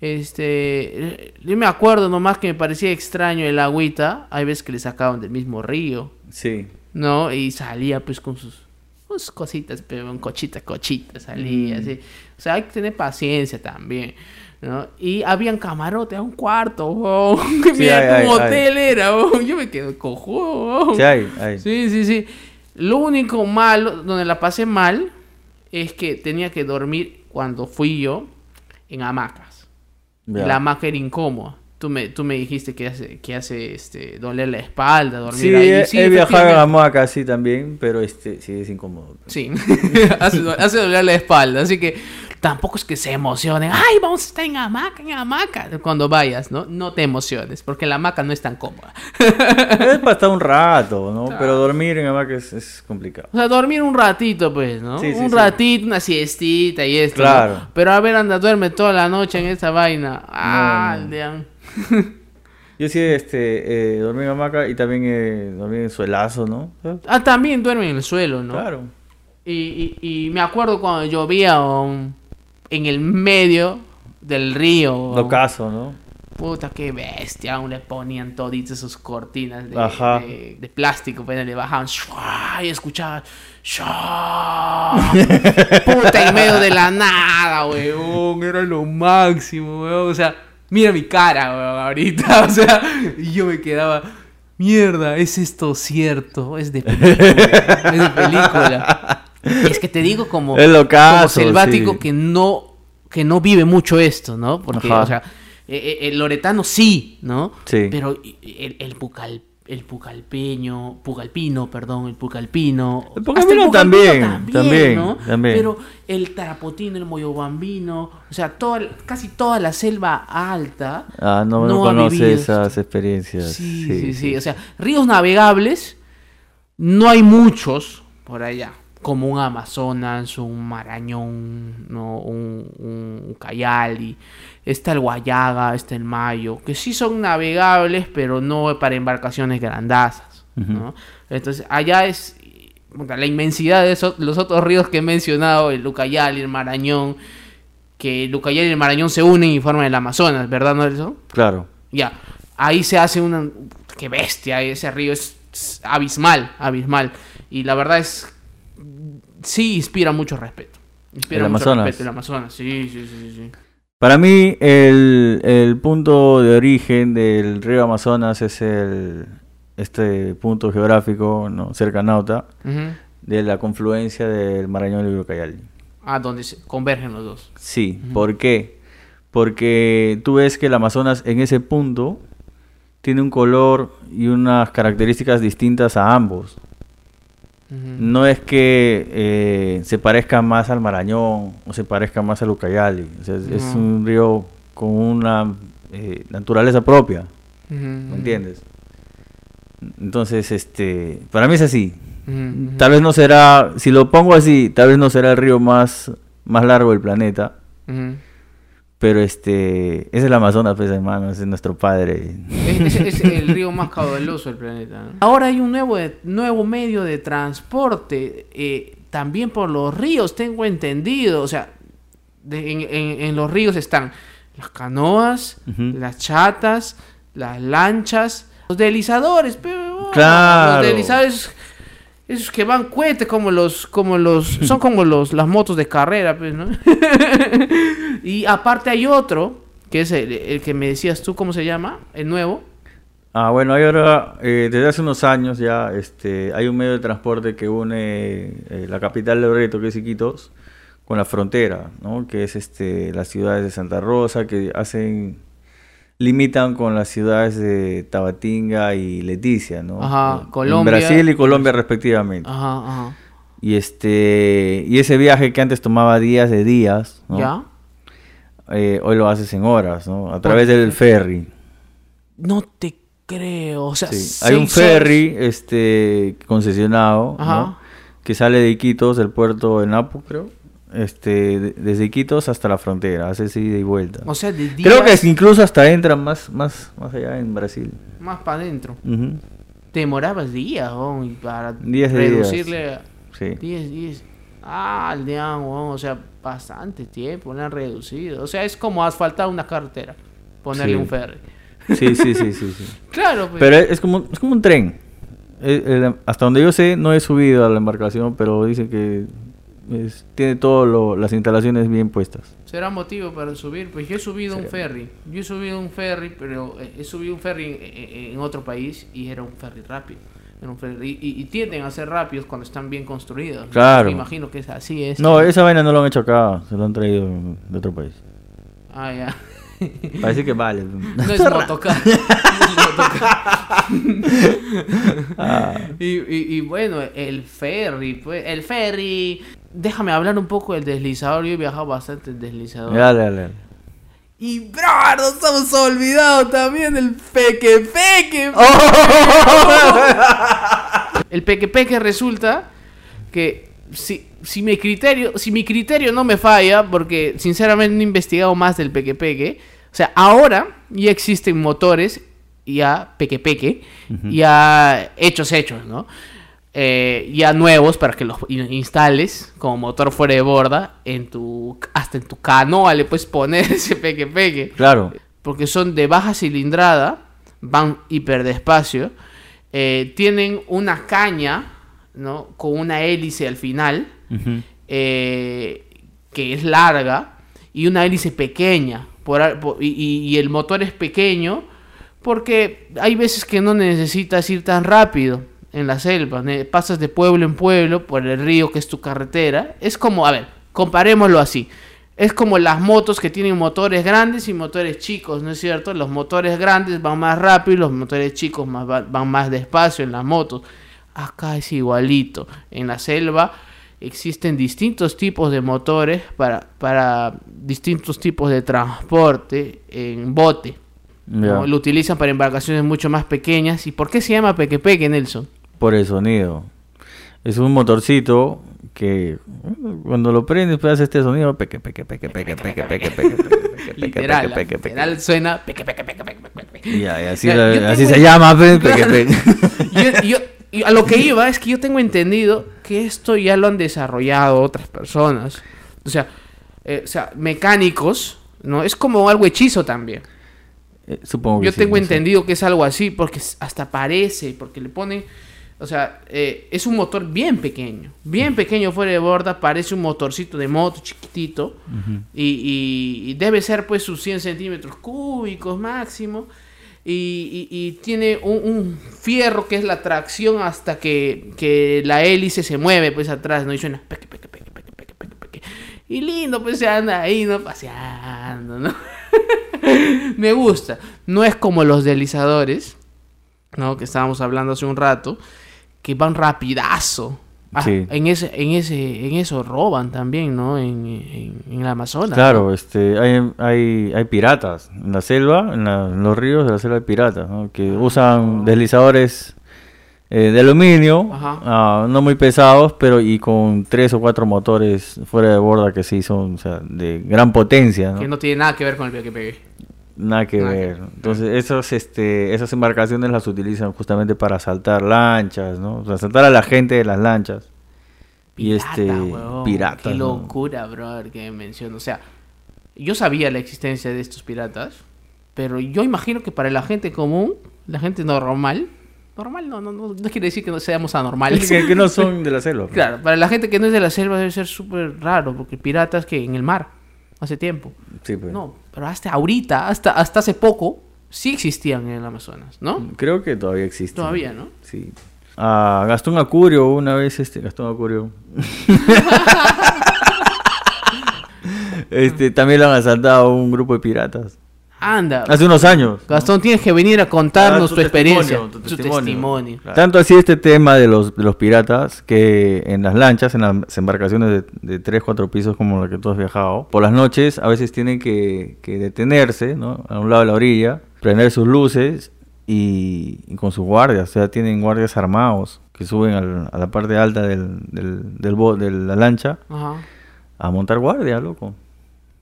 Este, yo me acuerdo nomás que me parecía extraño el agüita, hay veces que le sacaban del mismo río, Sí. ¿no? Y salía pues con sus, sus cositas, pero un cochita, cochita, salía Mm. así. O sea, hay que tener paciencia también, ¿no? Y habían camarotes un cuarto, [laughs] wow. Mira, hay, hotel era, wow. Yo me quedo cojo, wow. Sí, sí, sí. Lo único malo, donde la pasé mal, es que tenía que dormir cuando fui yo en hamacas. Ya. La hamaca era incómoda. tú me, tú me dijiste que hace, que hace este, doler la espalda, dormir Sí, ahí. he, Sí, he viajado en hamaca, sí, también, pero este, sí, es incómodo. Sí, [laughs] hace, hace doler la espalda, así que tampoco es que se emocionen, ay, vamos a estar en hamaca, en hamaca, cuando vayas, ¿no? No te emociones, porque la hamaca no es tan cómoda. [laughs] Es para estar un rato, ¿no? Claro. Pero dormir en hamaca es, es complicado. O sea, dormir un ratito, pues, ¿no? Sí, sí, un sí. ratito, una siestita y esto. ¿no? Claro. Pero a ver, anda, duerme toda la noche en esta vaina. Ah, No. [laughs] Yo sí, este, eh, dormí en hamaca y también eh, dormí en suelazo, ¿no? Ah, también duerme en el suelo, ¿no? Claro. Y, y, y me acuerdo cuando llovía um, en el medio del río. Lo caso, ¿no? Puta, qué bestia. Aún le ponían toditas sus cortinas de, Ajá. de, de plástico, pues le bajaban. ¡shua! Y escuchaba. ¡shua! Puta, en medio de la nada, weón. Era lo máximo, weón. O sea, mira mi cara, weón, ahorita. [laughs] O sea, y yo me quedaba. Mierda, ¿es esto cierto? Es de película. es de película. [laughs] Es que te digo como, como selvático sí. que no que no vive mucho esto, ¿no? Porque, Ajá. o sea, eh, eh, el loretano sí, ¿no? Sí. Pero el, el el pucalpeño, pucalpino, perdón, el pucalpino. El pucalpino hasta el también, también, ¿no? también. Pero el tarapotino, el moyobambino, o sea, toda, casi toda la selva alta. Ah, no, no, ha conoce esas experiencias. Sí, sí, sí, O sea, ríos navegables no hay muchos por allá. Como un Amazonas, un Marañón, ¿no? un, un Ucayali. Está el Guayaga, está el Mayo. Que sí son navegables, pero no para embarcaciones grandazas. ¿no? Entonces, allá es la inmensidad de esos, los otros ríos que he mencionado, el Ucayali, el Marañón. Que el Ucayali y el Marañón se unen y forman el Amazonas, ¿verdad, Nelson? Claro. Ya, ahí se hace una... ¡Qué bestia! Ese río es abismal, abismal. Y la verdad es... Sí, inspira mucho respeto. Inspira ¿El mucho Amazonas? respeto el Amazonas. Sí, sí, sí, sí. Para mí, el, el punto de origen del río Amazonas es el este punto geográfico, ¿no? cerca Nauta, de la confluencia del Marañón y el Ucayali. Ah, donde se convergen los dos. Sí, ¿por qué? Porque tú ves que el Amazonas en ese punto tiene un color y unas características distintas a ambos. No es que eh, se parezca más al Marañón o se parezca más al Ucayali. O sea, es, un río con una eh, naturaleza propia. ¿Me entiendes? Entonces, este, para mí es así. Tal vez no será, si lo pongo así, tal vez no será el río más, más largo del planeta. Pero este, es el Amazonas, pues hermano, ese es nuestro padre. Es, es- es [laughs] el río más caudaloso del planeta. ¿no? Ahora hay un nuevo, nuevo medio de transporte, eh, también por los ríos, tengo entendido. O sea, de- en, en- en los ríos están las canoas, las chatas, las lanchas, los deslizadores. Pero, Claro. Los deslizadores, esos que van cohetes como los, como los, [laughs] son como los, las motos de carrera, pues, ¿no? [laughs] y aparte hay otro, que es el, el que me decías tú, ¿cómo se llama? El nuevo. Ah, bueno, hay ahora, eh, desde hace unos años ya, este, hay un medio de transporte que une eh, la capital de Loreto, que es Iquitos, con la frontera, ¿no? Que es este, las ciudades de Santa Rosa, que hacen, limitan con las ciudades de Tabatinga y Leticia, ¿no? Ajá, En Colombia. Brasil y Colombia respectivamente. Ajá, ajá. Y este, y ese viaje que antes tomaba días de días, ¿no? ¿Ya? Eh, hoy lo haces en horas, ¿no? A través del ferry. No te creo. O sea, Sí, Hay un ferry este concesionado ¿no? Ajá. que sale de Iquitos, del puerto de Napo, creo. Este, de- desde Iquitos hasta la frontera, hace ida y vuelta. O sea, de días creo que es- incluso hasta entra más, más, más allá en Brasil. más para adentro. Te demorabas días, y para días. reducirle a Sí. 10, 10. Ah, al día, weón, O sea, bastante tiempo, le han reducido. O sea, es como asfaltar una carretera. Ponerle Sí. un ferry. sí, sí, sí, sí, sí. [laughs] Claro, pues. Pero es como, es como un tren. Eh, eh, hasta donde yo sé, no he subido a la embarcación, pero dice que es- tiene todas las instalaciones bien puestas. Será motivo para subir. Pues yo he subido un ferry. Yo he subido un ferry, pero he subido un ferry en, en- en otro país y era un ferry rápido. Era un ferry- y, y- y tienden a ser rápidos cuando están bien construidos. Claro. Me imagino que es así. Es. No, esa vaina no lo han hecho acá, se lo han traído de otro país. Ah, ya. [laughs] Parece que vale. No es [laughs] motocar. No es motocar. Ah. [laughs] y, y- y bueno, el ferry, pues, el ferry. Déjame hablar un poco del deslizador. Yo he viajado bastante en deslizador. Dale, dale. Y bro, nos hemos olvidado también del peque peque. [laughs] El peque peque resulta que si, si mi criterio, si mi criterio no me falla, porque sinceramente no he investigado más del peque peque, o sea, ahora ya existen motores ya peque peque, ya hechos hechos, ¿no? Eh, ya nuevos para que los in- instales como motor fuera de borda en tu hasta en tu canoa le puedes poner [laughs] ese peque peque Claro. porque son de baja cilindrada, van hiper despacio, eh, tienen una caña, ¿no? Con una hélice al final, eh, que es larga, y una hélice pequeña, por y- y el motor es pequeño, porque hay veces que no necesitas ir tan rápido en la selva, pasas de pueblo en pueblo por el río que es tu carretera, es como, a ver, comparémoslo así. Es como las motos que tienen motores grandes y motores chicos, ¿no es cierto? Los motores grandes van más rápido y los motores chicos más, van más despacio en las motos. Acá es igualito. En la selva existen distintos tipos de motores para, para distintos tipos de transporte en bote. Lo utilizan para embarcaciones mucho más pequeñas. ¿Y por qué se llama peque peque, Nelson? Por el sonido. Es un motorcito que cuando lo prendes pues hace este sonido peque peque peque peque peque peque peque peque peque Literal, peque peque suena peque peque peque peque. Y así, así se llama pues, peque peque. yo, a lo que iba es que yo tengo entendido que esto ya lo han desarrollado otras personas. O sea, eh, o sea, mecánicos, ¿no? Es como algo hechizo también. Eh, Supongo Yo tengo entendido que es algo así, porque hasta parece, porque le ponen, o sea, eh, es un motor bien pequeño, bien pequeño fuera de borda, parece un motorcito de moto chiquitito, y, y- y debe ser pues sus 100 centímetros cúbicos máximo, y, y- y tiene un, un fierro que es la tracción hasta que, que la hélice se mueve pues atrás, ¿no? Y suena peque, peque, peque, peque, peque, peque, peque. Y lindo, pues se anda ahí, ¿no? Paseando, ¿no? [laughs] Me gusta. No es como los deslizadores, ¿no? Que estábamos hablando hace un rato, que van rapidazo. Ah, Sí. en ese, en ese, en eso roban también, ¿no? En, en, en el Amazonas. Claro, ¿no? este, hay, hay, hay piratas en la selva, en, la- en los ríos de la selva hay piratas, ¿no? que usan deslizadores eh, de aluminio, ah, no muy pesados, pero y con tres o cuatro motores fuera de borda que sí son o sea, de gran potencia, ¿no? Que no tiene nada que ver con el pegue pegue. Nada que Nada ver. Entonces, esos, este, esas embarcaciones las utilizan justamente para asaltar lanchas, ¿no? O sea, asaltar a la gente de las lanchas. y este, piratas. Qué ¿no? locura, brother, que menciono. O sea, yo sabía la existencia de estos piratas, pero yo imagino que para la gente común, la gente normal, normal no, no, no, no quiere decir que no seamos anormales. que, que no son [laughs] de la selva. Claro, para la gente que no es de la selva debe ser súper raro, porque piratas que en el mar, hace tiempo. Sí, pues. No, pero hasta ahorita, hasta, hasta hace poco, sí existían en el Amazonas, ¿no? Creo que todavía existe. Todavía, ¿no? Sí. A Gastón Acurio, una vez, este, Gastón Acurio. [laughs] este, también lo han asaltado un grupo de piratas. Anda, Hace unos años. Gastón, tienes que venir a contarnos Ah, tu, tu experiencia, testimonio, tu testimonio. Claro. Tanto así este tema de los, de los piratas que en las lanchas, en las embarcaciones de, de 3, 4 pisos como la que tú has viajado, por las noches a veces tienen que, que detenerse ¿no? a un lado de la orilla, prender sus luces y, y con sus guardias, o sea, tienen guardias armados que suben al- a la parte alta del, del, del de la lancha Ajá. a montar guardia, loco.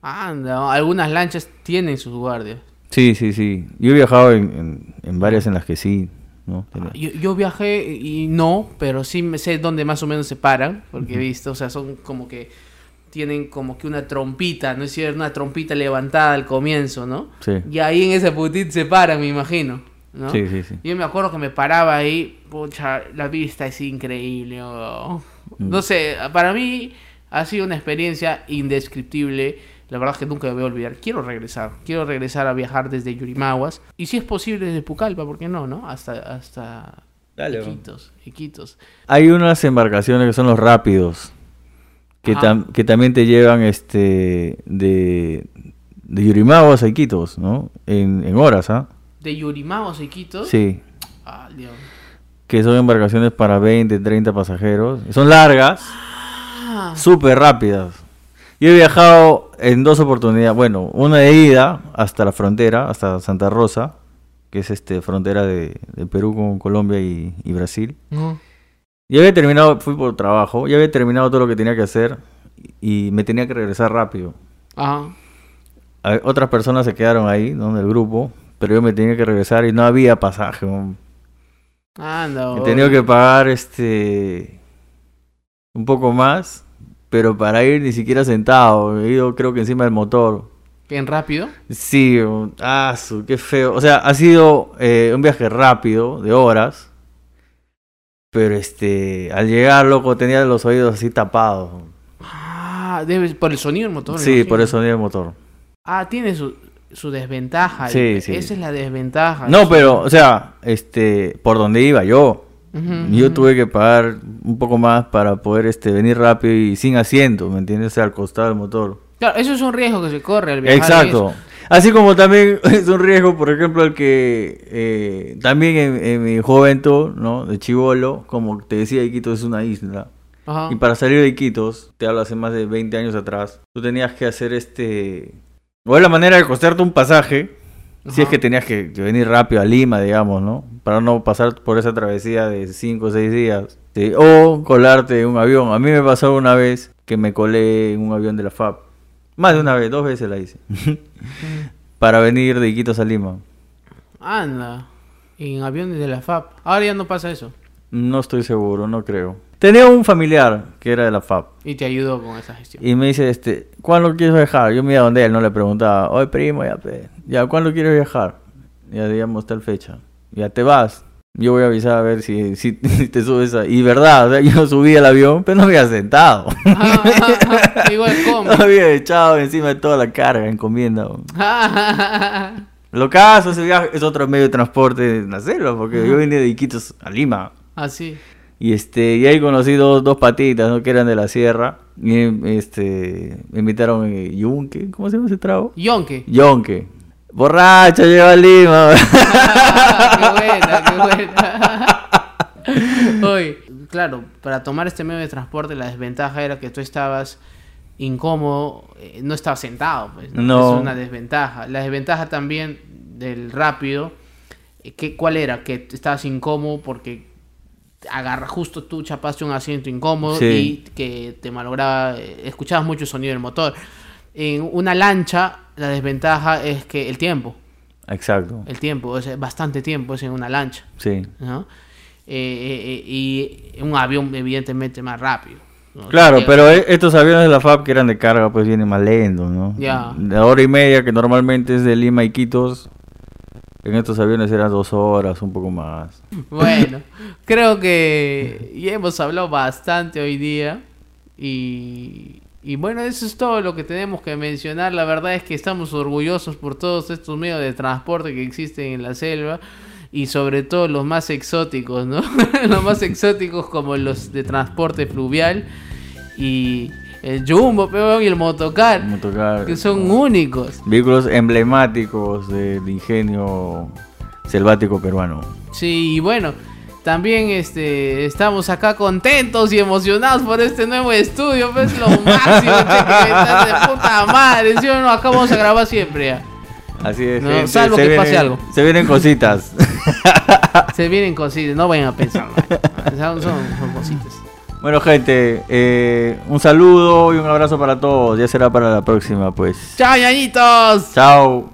Anda, algunas lanchas tienen sus guardias. Sí, sí, sí. Yo he viajado en, en, en varias en las que sí, ¿no? Tenía- Yo, yo viajé y no, pero sí me sé dónde más o menos se paran, porque he visto, o sea, son como que tienen como que una trompita, ¿no es cierto? Una trompita levantada al comienzo, ¿no? Sí. Y ahí en ese putito se paran, me imagino, ¿no? Sí, sí, sí. Yo me acuerdo que me paraba ahí, pucha, la vista es increíble. oh. Mm. No sé, para mí ha sido una experiencia indescriptible. La verdad es que nunca me voy a olvidar. Quiero regresar. Quiero regresar a viajar desde Yurimaguas. Y si es posible desde Pucallpa, ¿por qué no? no? Hasta, hasta Dale. Iquitos, Iquitos. Hay unas embarcaciones que son los rápidos, que, tam- que también te llevan este de, de Yurimaguas a Iquitos, ¿no? En, en horas, ¿ah? De Yurimagos a Iquitos. Sí. Ah, Dios. Que son embarcaciones para 20, 30 pasajeros. Son largas, Ah, súper rápidas. Yo he viajado en dos oportunidades. Bueno, una de ida hasta la frontera, hasta Santa Rosa, que es este frontera de, de Perú con Colombia y, y Brasil. no. Ya había terminado, fui por trabajo, ya había terminado todo lo que tenía que hacer y me tenía que regresar rápido. Ajá. Otras personas se quedaron ahí, ¿no? En el grupo, pero yo me tenía que regresar y no había pasaje. ¿no? Anda. He tenido que pagar este un poco más, pero para ir ni siquiera sentado. He ido creo que encima del motor. Bien rápido. Sí, ah, su, qué feo. O sea, ha sido eh, un viaje rápido, de horas. Pero este, al llegar, loco, tenía los oídos así tapados. Ah, debe, por el sonido del motor. Sí, imagino. por el sonido del motor. Ah, tiene su, su desventaja. Sí, sí. Esa es la desventaja. No, pero, o sea, este, por donde iba yo. Yo tuve que pagar un poco más para poder este, venir rápido y sin asiento, ¿me entiendes? O sea, al costado del motor. Claro, eso es un riesgo que se corre al viajar. Exacto. Así como también [laughs] es un riesgo, por ejemplo, el que eh, también en, en mi juventud, ¿no? De chivolo, como te decía, Iquitos es una isla. Ajá. Y para salir de Iquitos, te hablo hace más de 20 años atrás, tú tenías que hacer este... O es la manera de costarte un pasaje, si es que tenías que, que venir rápido a Lima, digamos, ¿no? Para no pasar por esa travesía de 5 o 6 días. Sí, O colarte en un avión. A mí me pasó una vez que me colé en un avión de la FAP. Más de una vez, dos veces la hice. [laughs] Para venir de Iquitos a Lima. Anda. En aviones de la FAP. Ahora ya no pasa eso. No estoy seguro, no creo. Tenía un familiar que era de la FAP. Y te ayudó con esa gestión. Y me dice, este, ¿cuándo quieres viajar? Yo me iba donde él, no le preguntaba, oye primo, ya, pe, ya, ¿cuándo quieres viajar? Ya digamos tal fecha. Ya te vas. Yo voy a avisar a ver si, si, [laughs] si te subes a... Y verdad, o sea, yo [laughs] subí al avión, pero no había sentado. Igual [laughs] como. no había echado encima de toda la carga, encomienda. Lo caso, ese viaje es otro medio de transporte en la selva, porque yo vine de Iquitos a Lima. Así. Y este, y ahí conocí dos, dos patitas, ¿no? Que eran de la sierra. Y este, me invitaron eh, yunque, ¿cómo se llama ese trago? Yonke. Yonque. Borracha, lleva Lima. [laughs] qué buena, qué buena. Oye, claro, para tomar este medio de transporte la desventaja era que tú estabas incómodo, eh, no estabas sentado, pues. No. Es una desventaja. La desventaja también del rápido, eh, que, ¿cuál era? Que estabas incómodo porque agarra justo tú chapaste un asiento incómodo Sí. y que te malograba, eh, escuchabas mucho el sonido del motor. En una lancha, la desventaja es que el tiempo, Exacto, el tiempo, es bastante tiempo es en una lancha, sí. ¿no? Eh, eh, y un avión evidentemente más rápido. ¿no? Claro, Llega- pero e- estos aviones de la FAB que eran de carga, pues vienen más lentos, ¿no? Ya. De hora y media, que normalmente es de Lima a Iquitos, en estos aviones eran dos horas, un poco más. Bueno, [laughs] creo que ya hemos hablado bastante hoy día y, y bueno, eso es todo lo que tenemos que mencionar. La verdad es que estamos orgullosos por todos estos medios de transporte que existen en la selva y sobre todo los más exóticos, ¿no? [laughs] los más exóticos como los de transporte fluvial y el jumbo, peón, y el motocar, Motocar, que son únicos. Vehículos emblemáticos del ingenio selvático peruano. Sí, y bueno, también este estamos acá contentos y emocionados por este nuevo estudio, pues lo [laughs] máximo, che, que estás de puta madre, ¿sí o no? Acá vamos a grabar siempre ya. Así es. No, gente, salvo que pase algo. Se vienen cositas. [laughs] Se vienen cositas, no vayan a pensar mal. Son, son- son cositas. Bueno, gente, eh, un saludo y un abrazo para todos. Ya será para la próxima, pues. ¡Chao, ñañitos! Chao.